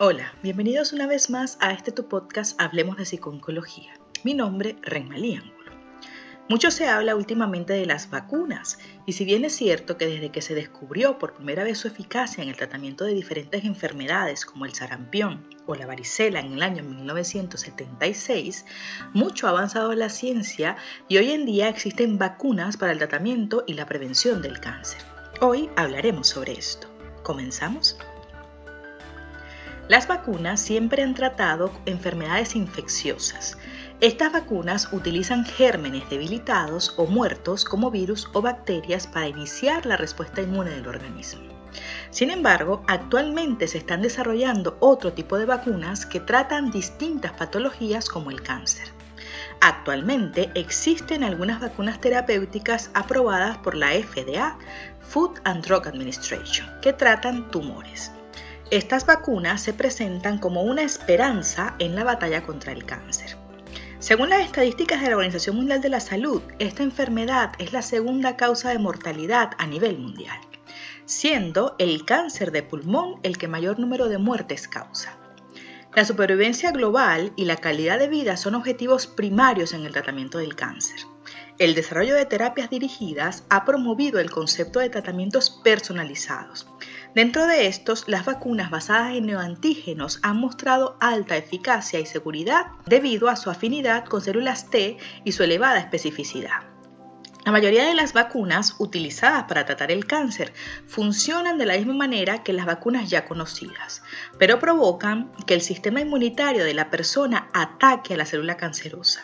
Hola, bienvenidos una vez más a este tu podcast Hablemos de Psiconcología. Mi nombre, Renmalí Ángulo. Mucho se habla últimamente de las vacunas y si bien es cierto que desde que se descubrió por primera vez su eficacia en el tratamiento de diferentes enfermedades como el sarampión o la varicela en el año 1976, mucho ha avanzado la ciencia y hoy en día existen vacunas para el tratamiento y la prevención del cáncer. Hoy hablaremos sobre esto. ¿Comenzamos? Las vacunas siempre han tratado enfermedades infecciosas. Estas vacunas utilizan gérmenes debilitados o muertos como virus o bacterias para iniciar la respuesta inmune del organismo. Sin embargo, actualmente se están desarrollando otro tipo de vacunas que tratan distintas patologías como el cáncer. Actualmente existen algunas vacunas terapéuticas aprobadas por la FDA, Food and Drug Administration, que tratan tumores. Estas vacunas se presentan como una esperanza en la batalla contra el cáncer. Según las estadísticas de la Organización Mundial de la Salud, esta enfermedad es la segunda causa de mortalidad a nivel mundial, siendo el cáncer de pulmón el que mayor número de muertes causa. La supervivencia global y la calidad de vida son objetivos primarios en el tratamiento del cáncer. El desarrollo de terapias dirigidas ha promovido el concepto de tratamientos personalizados, Dentro de estos, las vacunas basadas en neoantígenos han mostrado alta eficacia y seguridad debido a su afinidad con células T y su elevada especificidad. La mayoría de las vacunas utilizadas para tratar el cáncer funcionan de la misma manera que las vacunas ya conocidas, pero provocan que el sistema inmunitario de la persona ataque a la célula cancerosa.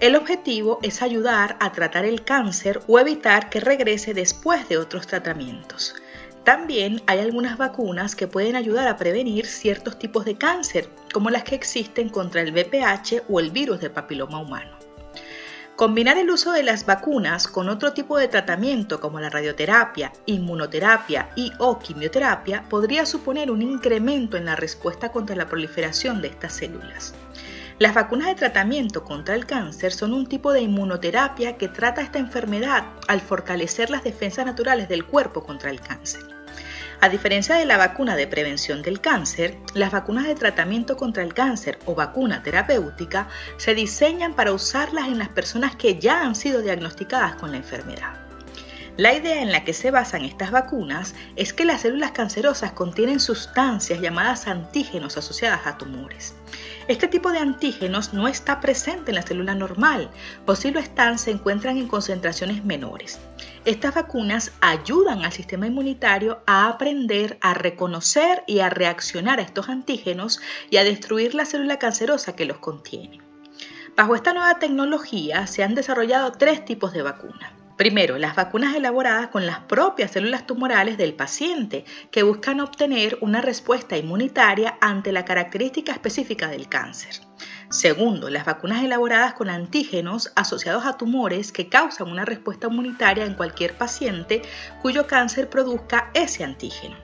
El objetivo es ayudar a tratar el cáncer o evitar que regrese después de otros tratamientos. También hay algunas vacunas que pueden ayudar a prevenir ciertos tipos de cáncer, como las que existen contra el VPH o el virus del papiloma humano. Combinar el uso de las vacunas con otro tipo de tratamiento como la radioterapia, inmunoterapia y o quimioterapia podría suponer un incremento en la respuesta contra la proliferación de estas células. Las vacunas de tratamiento contra el cáncer son un tipo de inmunoterapia que trata esta enfermedad al fortalecer las defensas naturales del cuerpo contra el cáncer. A diferencia de la vacuna de prevención del cáncer, las vacunas de tratamiento contra el cáncer o vacuna terapéutica se diseñan para usarlas en las personas que ya han sido diagnosticadas con la enfermedad. La idea en la que se basan estas vacunas es que las células cancerosas contienen sustancias llamadas antígenos asociadas a tumores. Este tipo de antígenos no está presente en la célula normal o si lo están se encuentran en concentraciones menores. Estas vacunas ayudan al sistema inmunitario a aprender a reconocer y a reaccionar a estos antígenos y a destruir la célula cancerosa que los contiene. Bajo esta nueva tecnología se han desarrollado tres tipos de vacunas. Primero, las vacunas elaboradas con las propias células tumorales del paciente que buscan obtener una respuesta inmunitaria ante la característica específica del cáncer. Segundo, las vacunas elaboradas con antígenos asociados a tumores que causan una respuesta inmunitaria en cualquier paciente cuyo cáncer produzca ese antígeno.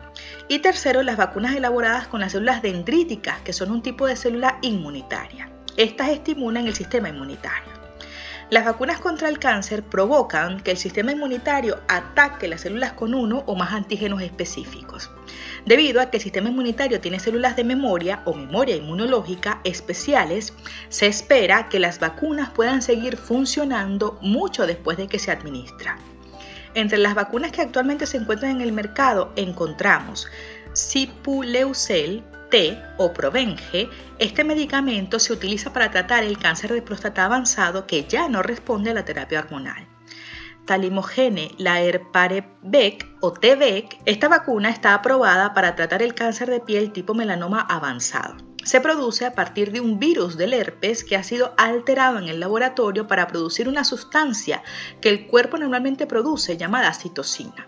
Y tercero, las vacunas elaboradas con las células dendríticas, que son un tipo de célula inmunitaria. Estas estimulan el sistema inmunitario. Las vacunas contra el cáncer provocan que el sistema inmunitario ataque las células con uno o más antígenos específicos. Debido a que el sistema inmunitario tiene células de memoria o memoria inmunológica especiales, se espera que las vacunas puedan seguir funcionando mucho después de que se administra. Entre las vacunas que actualmente se encuentran en el mercado encontramos Sipuleucel, T o Provenge, este medicamento se utiliza para tratar el cáncer de próstata avanzado que ya no responde a la terapia hormonal. Talimogene Laerparevec o TVEC, esta vacuna está aprobada para tratar el cáncer de piel tipo melanoma avanzado. Se produce a partir de un virus del herpes que ha sido alterado en el laboratorio para producir una sustancia que el cuerpo normalmente produce llamada citosina.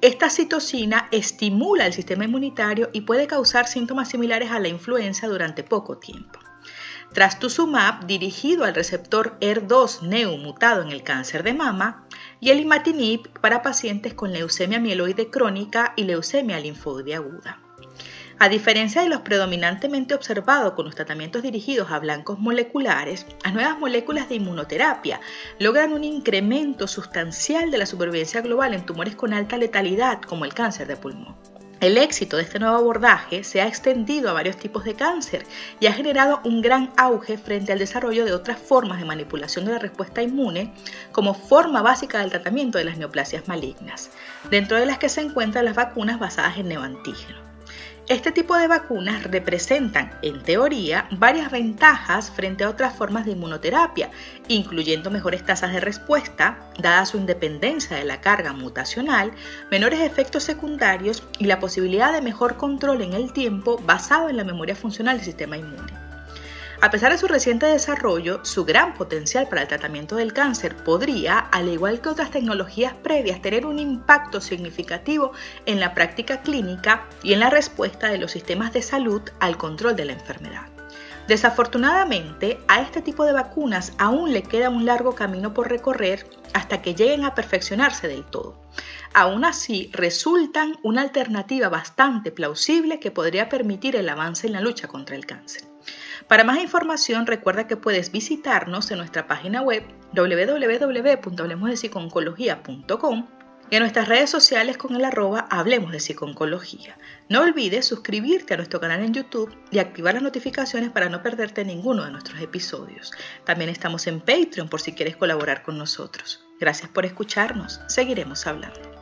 Esta citosina estimula el sistema inmunitario y puede causar síntomas similares a la influenza durante poco tiempo. Trastuzumab, dirigido al receptor ER2 neu mutado en el cáncer de mama, y el imatinib para pacientes con leucemia mieloide crónica y leucemia linfoide aguda. A diferencia de los predominantemente observados con los tratamientos dirigidos a blancos moleculares, las nuevas moléculas de inmunoterapia logran un incremento sustancial de la supervivencia global en tumores con alta letalidad como el cáncer de pulmón. El éxito de este nuevo abordaje se ha extendido a varios tipos de cáncer y ha generado un gran auge frente al desarrollo de otras formas de manipulación de la respuesta inmune como forma básica del tratamiento de las neoplasias malignas, dentro de las que se encuentran las vacunas basadas en neoantígenos. Este tipo de vacunas representan, en teoría, varias ventajas frente a otras formas de inmunoterapia, incluyendo mejores tasas de respuesta, dada su independencia de la carga mutacional, menores efectos secundarios y la posibilidad de mejor control en el tiempo basado en la memoria funcional del sistema inmune. A pesar de su reciente desarrollo, su gran potencial para el tratamiento del cáncer podría, al igual que otras tecnologías previas, tener un impacto significativo en la práctica clínica y en la respuesta de los sistemas de salud al control de la enfermedad. Desafortunadamente, a este tipo de vacunas aún le queda un largo camino por recorrer hasta que lleguen a perfeccionarse del todo. Aún así, resultan una alternativa bastante plausible que podría permitir el avance en la lucha contra el cáncer. Para más información recuerda que puedes visitarnos en nuestra página web www.hablemosdepsiconcología.com y en nuestras redes sociales con el arroba Hablemos de Psiconcología. No olvides suscribirte a nuestro canal en YouTube y activar las notificaciones para no perderte ninguno de nuestros episodios. También estamos en Patreon por si quieres colaborar con nosotros. Gracias por escucharnos. Seguiremos hablando.